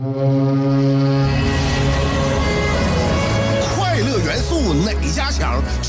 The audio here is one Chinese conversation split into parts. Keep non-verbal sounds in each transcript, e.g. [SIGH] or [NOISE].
快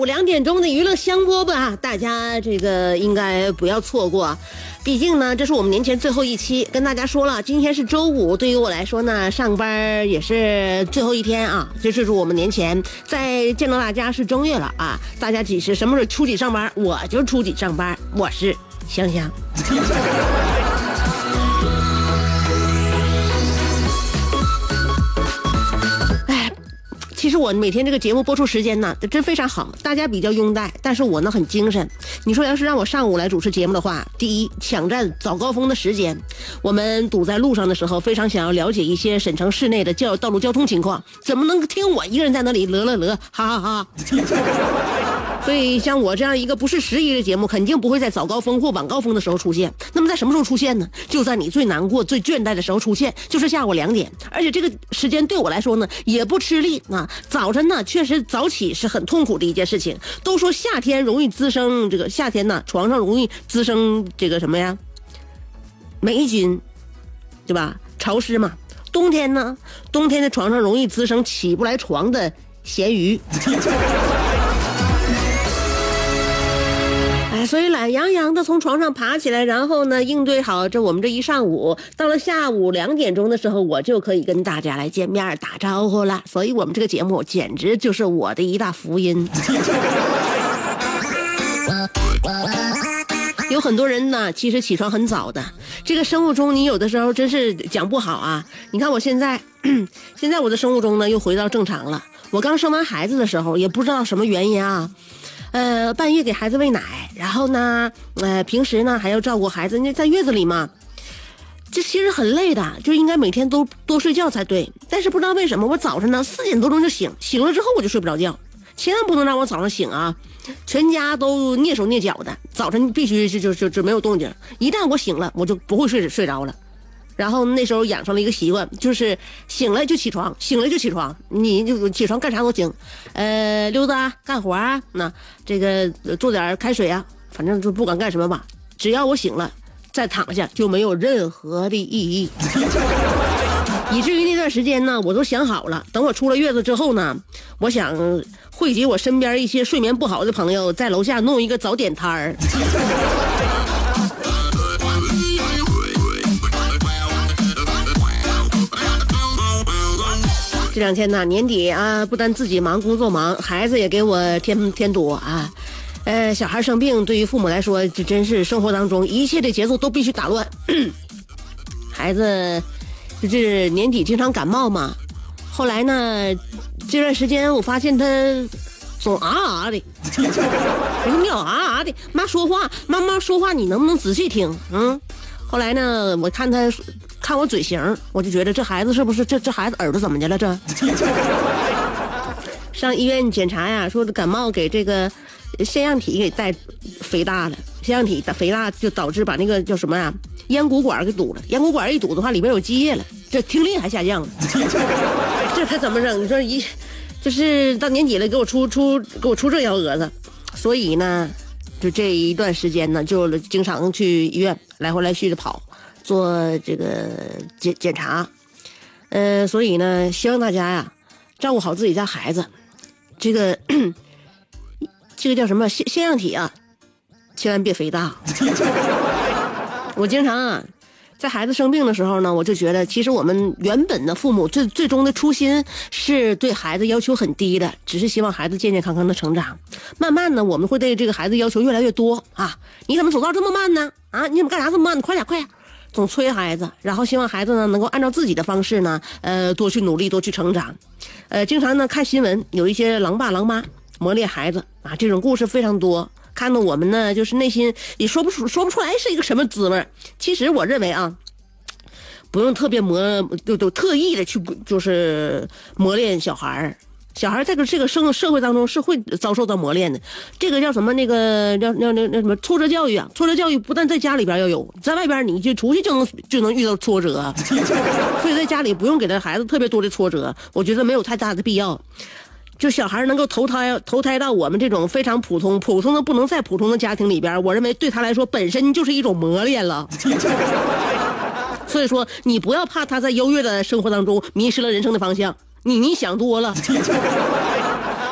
午两点钟的娱乐香饽饽啊，大家这个应该不要错过。毕竟呢，这是我们年前最后一期，跟大家说了，今天是周五，对于我来说呢，上班也是最后一天啊。这 [LAUGHS] 就是我们年前再见到大家是正月了啊，大家几时什么时候初几上班，我就初几上班，我是香香。[LAUGHS] 其实我每天这个节目播出时间呢，真非常好，大家比较拥戴，但是我呢很精神。你说要是让我上午来主持节目的话，第一抢占早高峰的时间，我们堵在路上的时候，非常想要了解一些省城市内的交道路交通情况，怎么能听我一个人在那里乐乐乐，哈哈哈。所以，像我这样一个不是时宜的节目，肯定不会在早高峰或晚高峰的时候出现。那么，在什么时候出现呢？就在你最难过、最倦怠的时候出现，就是下午两点。而且这个时间对我来说呢，也不吃力啊。早晨呢，确实早起是很痛苦的一件事情。都说夏天容易滋生这个夏天呢，床上容易滋生这个什么呀？霉菌，对吧？潮湿嘛。冬天呢，冬天的床上容易滋生起不来床的咸鱼。所以懒洋洋的从床上爬起来，然后呢，应对好这我们这一上午，到了下午两点钟的时候，我就可以跟大家来见面打招呼了。所以我们这个节目简直就是我的一大福音。有很多人呢，其实起床很早的。这个生物钟，你有的时候真是讲不好啊。你看我现在，现在我的生物钟呢又回到正常了。我刚生完孩子的时候，也不知道什么原因啊，呃，半夜给孩子喂奶，然后呢，呃，平时呢还要照顾孩子，那在月子里嘛，这其实很累的，就应该每天都多睡觉才对。但是不知道为什么，我早晨呢四点多钟就醒，醒了之后我就睡不着觉。千万不能让我早上醒啊！全家都蹑手蹑脚的，早晨必须就就就就没有动静。一旦我醒了，我就不会睡睡着了。然后那时候养成了一个习惯，就是醒了就起床，醒了就起床。你就起床干啥都行，呃，溜达干活啊，那这个做点开水啊，反正就不管干什么吧，只要我醒了，再躺下就没有任何的意义。以至于那段时间呢，我都想好了，等我出了月子之后呢，我想汇集我身边一些睡眠不好的朋友，在楼下弄一个早点摊儿。这两天呢，年底啊，不但自己忙，工作忙，孩子也给我添添堵啊。呃，小孩生病，对于父母来说，这真是生活当中一切的节奏都必须打乱。[CLEARS THROAT] 孩子。就是年底经常感冒嘛，后来呢，这段时间我发现他总啊啊的，我说你老啊啊的，妈说话，妈妈说话你能不能仔细听？嗯，后来呢，我看他看我嘴型，我就觉得这孩子是不是这这孩子耳朵怎么的了？这 [LAUGHS] 上医院检查呀，说感冒给这个腺样体给带肥大了，腺样体肥大就导致把那个叫什么呀？咽鼓管给堵了，咽鼓管一堵的话，里边有积液了，这听力还下降了，[LAUGHS] 这可怎么整？你说一，就是到年底了，给我出出给我出这幺蛾子，所以呢，就这一段时间呢，就经常去医院来回来去的跑，做这个检检查，呃，所以呢，希望大家呀，照顾好自己家孩子，这个 [CLEARS THROAT] 这个叫什么腺腺样体啊，千万别肥大。我经常啊，在孩子生病的时候呢，我就觉得，其实我们原本的父母最最终的初心是对孩子要求很低的，只是希望孩子健健康康的成长。慢慢呢，我们会对这个孩子要求越来越多啊！你怎么走道这么慢呢？啊，你怎么干啥这么慢？快点，快点！总催孩子，然后希望孩子呢能够按照自己的方式呢，呃，多去努力，多去成长。呃，经常呢看新闻，有一些狼爸狼妈磨练孩子啊，这种故事非常多。看得我们呢，就是内心也说不出说不出来是一个什么滋味其实我认为啊，不用特别磨，就就特意的去就是磨练小孩儿。小孩在这个这个生社会当中是会遭受到磨练的。这个叫什么？那个叫叫那那什么挫折教育啊？挫折教育不但在家里边要有，在外边你就出去就能就能遇到挫折。[LAUGHS] 所以在家里不用给他孩子特别多的挫折，我觉得没有太大的必要。就小孩能够投胎投胎到我们这种非常普通、普通的不能再普通的家庭里边，我认为对他来说本身就是一种磨练了。[LAUGHS] 所以说，你不要怕他在优越的生活当中迷失了人生的方向，你你想多了。[LAUGHS]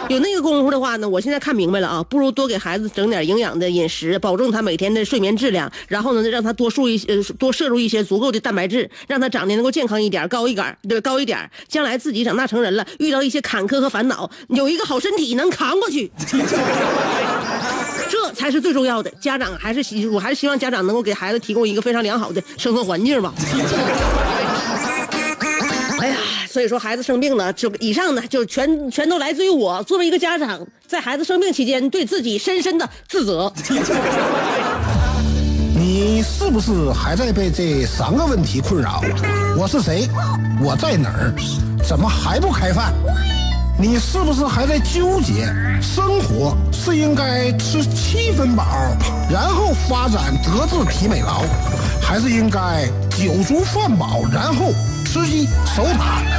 有那个功夫的话呢，我现在看明白了啊，不如多给孩子整点营养的饮食，保证他每天的睡眠质量，然后呢，让他多输一些，多摄入一些足够的蛋白质，让他长得能够健康一点，高一点，对，高一点，将来自己长大成人了，遇到一些坎坷和烦恼，有一个好身体能扛过去，[LAUGHS] 这才是最重要的。家长还是希，我还是希望家长能够给孩子提供一个非常良好的生活环境吧。所以说孩子生病呢，就以上呢，就全全都来自于我作为一个家长，在孩子生病期间对自己深深的自责。[LAUGHS] 你是不是还在被这三个问题困扰？我是谁？我在哪儿？怎么还不开饭？你是不是还在纠结？生活是应该吃七分饱，然后发展德智体美劳，还是应该酒足饭饱，然后？吃鸡守塔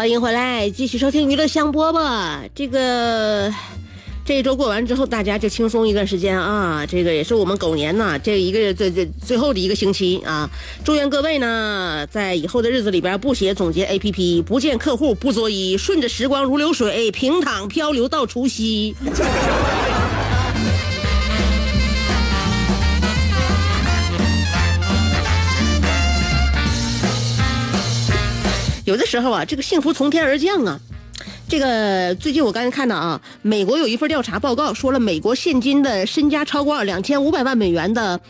欢迎回来，继续收听娱乐香饽饽。这个这一周过完之后，大家就轻松一段时间啊。这个也是我们狗年呐，这一个这这最后的一个星期啊。祝愿各位呢，在以后的日子里边，不写总结 APP，不见客户不作揖，顺着时光如流水，平躺漂流到除夕。有的时候啊，这个幸福从天而降啊。这个最近我刚才看到啊，美国有一份调查报告说了，美国现今的身家超过两千五百万美元的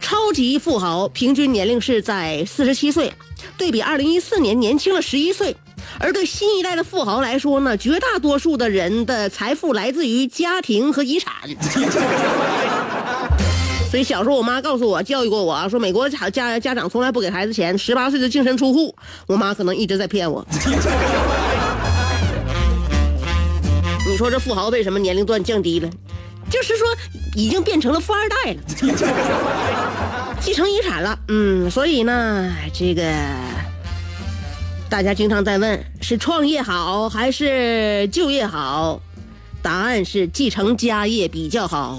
超级富豪，平均年龄是在四十七岁，对比二零一四年年轻了十一岁。而对新一代的富豪来说呢，绝大多数的人的财富来自于家庭和遗产。所以小时候，我妈告诉我，教育过我，说美国家家家长从来不给孩子钱，十八岁就净身出户。我妈可能一直在骗我。[LAUGHS] 你说这富豪为什么年龄段降低了？就是说已经变成了富二代了，继承遗产了。嗯，所以呢，这个大家经常在问，是创业好还是就业好？答案是继承家业比较好。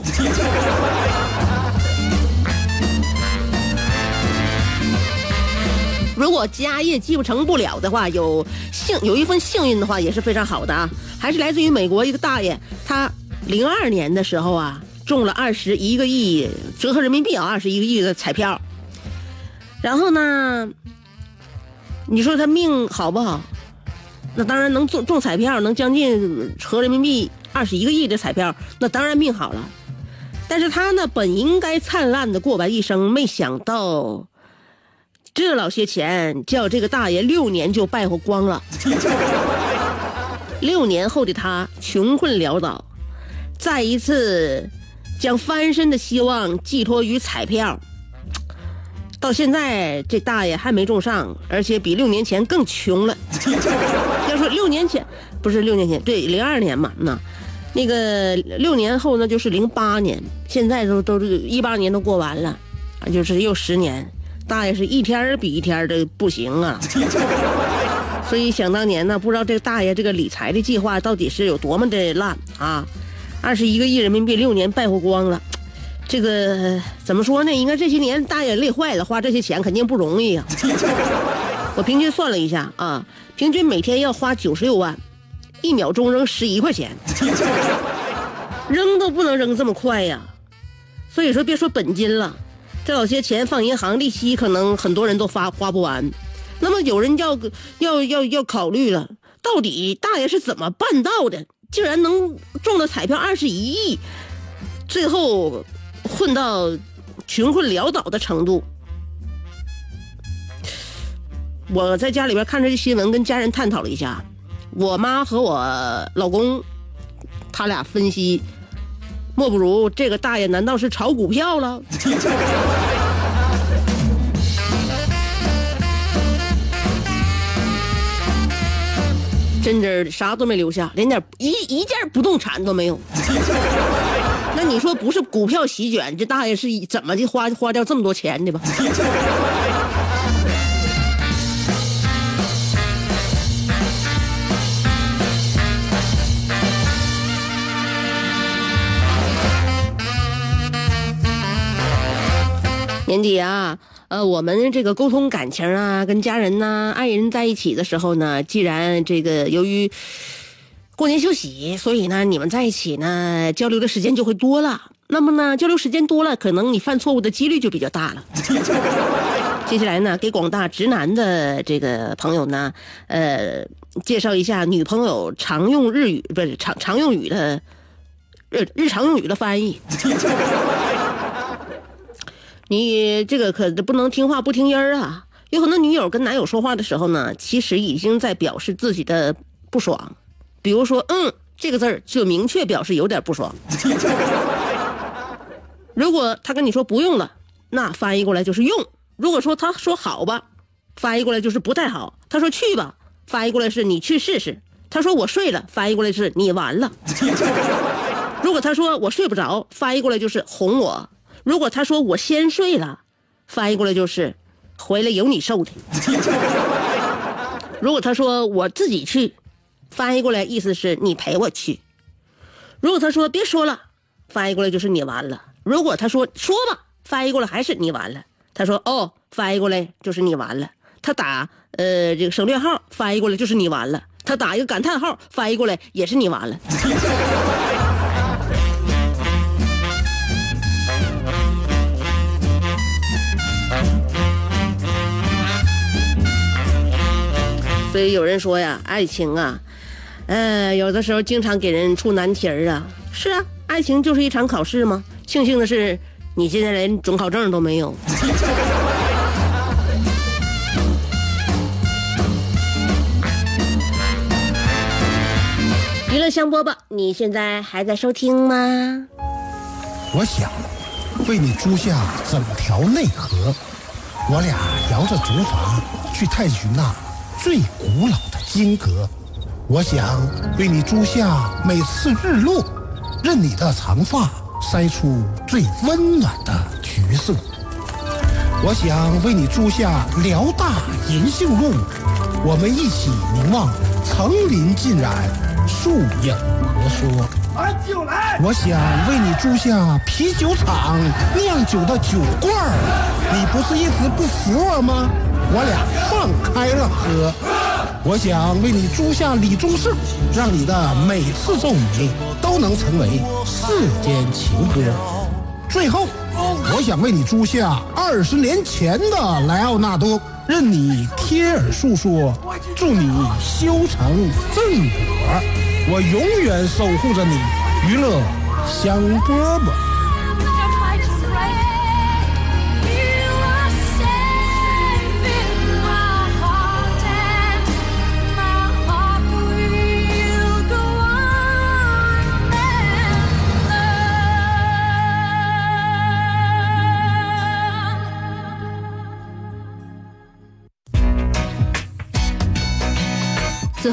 如果家业继承不了的话，有幸有一份幸运的话也是非常好的啊！还是来自于美国一个大爷，他零二年的时候啊中了二十一个亿，折合人民币啊二十一个亿的彩票。然后呢，你说他命好不好？那当然能中中彩票，能将近合人民币二十一个亿的彩票，那当然命好了。但是他呢，本应该灿烂的过完一生，没想到。这老些钱叫这个大爷六年就败坏光了。[LAUGHS] 六年后的他穷困潦倒，再一次将翻身的希望寄托于彩票。到现在，这大爷还没中上，而且比六年前更穷了。[LAUGHS] 要说六年前，不是六年前，对，零二年嘛，那那个六年后呢，就是零八年，现在都都一八年都过完了，就是又十年，大爷是一天比一天的不行啊。[LAUGHS] 所以想当年呢，不知道这个大爷这个理财的计划到底是有多么的烂啊！二十一个亿人民币六年败火光了。这个怎么说呢？应该这些年大爷累坏了，花这些钱肯定不容易呀。[LAUGHS] 我平均算了一下啊，平均每天要花九十六万，一秒钟扔十一块钱，[LAUGHS] 扔都不能扔这么快呀。所以说，别说本金了，这老些钱放银行，利息可能很多人都发花不完。那么有人要要要要考虑了，到底大爷是怎么办到的？竟然能中了彩票二十一亿，最后。混到穷困潦倒的程度，我在家里边看着这新闻，跟家人探讨了一下。我妈和我老公，他俩分析，莫不如这个大爷难道是炒股票了？真真的啥都没留下，连点一一件不动产都没有。[LAUGHS] 那你说不是股票席卷，这大爷是怎么的花花掉这么多钱的吧？年底啊，呃，我们这个沟通感情啊，跟家人呐、爱人在一起的时候呢，既然这个由于。过年休息，所以呢，你们在一起呢，交流的时间就会多了。[LAUGHS] 那么呢，交流时间多了，可能你犯错误的几率就比较大了。接下来呢，给广大直男的这个朋友呢，呃，介绍一下女朋友常用日语，不是常常用语的日日常用语的翻译。你这个可不能听话不听音儿啊！有很多女友跟男友说话的时候呢，其实已经在表示自己的不爽。比如说，嗯，这个字儿就明确表示有点不爽。如果他跟你说不用了，那翻译过来就是用；如果说他说好吧，翻译过来就是不太好。他说去吧，翻译过来是你去试试。他说我睡了，翻译过来是你完了。[LAUGHS] 如果他说我睡不着，翻译过来就是哄我。如果他说我先睡了，翻译过来就是回来有你受的。[LAUGHS] 如果他说我自己去。翻译过来意思是你陪我去。如果他说别说了，翻译过来就是你完了。如果他说说吧，翻译过来还是你完了。他说哦，翻译过来就是你完了。他打呃这个省略号，翻译过来就是你完了。他打一个感叹号，翻译过来也是你完了。所以有人说呀，爱情啊。呃，有的时候经常给人出难题儿啊。是啊，爱情就是一场考试吗？庆幸的是，你现在连准考证都没有。娱乐香饽饽，你现在还在收听吗？我想为你租下整条内河，我俩摇着竹筏去探寻那最古老的金阁。我想为你租下每次日落，任你的长发筛出最温暖的橘色。我想为你租下辽大银杏路，我们一起凝望层林尽染，树影婆娑。酒来！我想为你租下啤酒厂酿酒的酒罐儿，你不是一直不服我吗？我俩放开了喝。我想为你租下李宗盛，让你的每次皱眉都能成为世间情歌。最后，我想为你租下二十年前的莱奥纳多，任你贴耳诉说，祝你修成正果。我永远守护着你，娱乐香饽饽。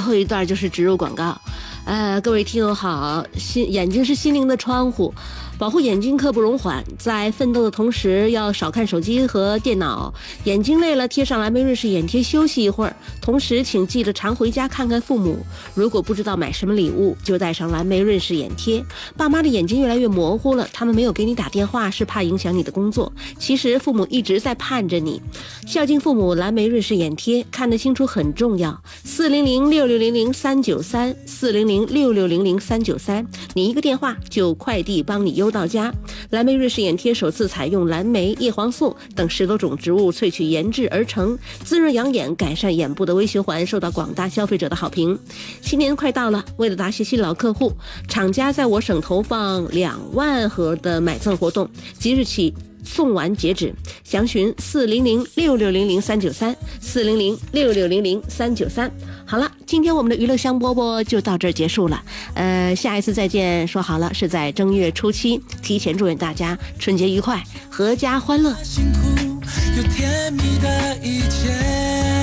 后一段就是植入广告。呃，各位听友好，心眼睛是心灵的窗户。保护眼睛刻不容缓，在奋斗的同时要少看手机和电脑。眼睛累了，贴上蓝莓瑞士眼贴休息一会儿。同时，请记得常回家看看父母。如果不知道买什么礼物，就带上蓝莓瑞士眼贴。爸妈的眼睛越来越模糊了，他们没有给你打电话，是怕影响你的工作。其实父母一直在盼着你。孝敬父母，蓝莓瑞士眼贴看得清楚很重要。四零零六六零零三九三，四零零六六零零三九三，你一个电话就快递帮你邮。不到家，蓝莓瑞士眼贴首次采用蓝莓、叶黄素等十多种植物萃取研制而成，滋润养眼，改善眼部的微循环，受到广大消费者的好评。新年快到了，为了答谢新老客户，厂家在我省投放两万盒的买赠活动，即日起。送完截止，详询四零零六六零零三九三四零零六六零零三九三。好了，今天我们的娱乐香饽饽就到这儿结束了。呃，下一次再见，说好了是在正月初七，提前祝愿大家春节愉快，阖家欢乐。辛苦有甜蜜的一切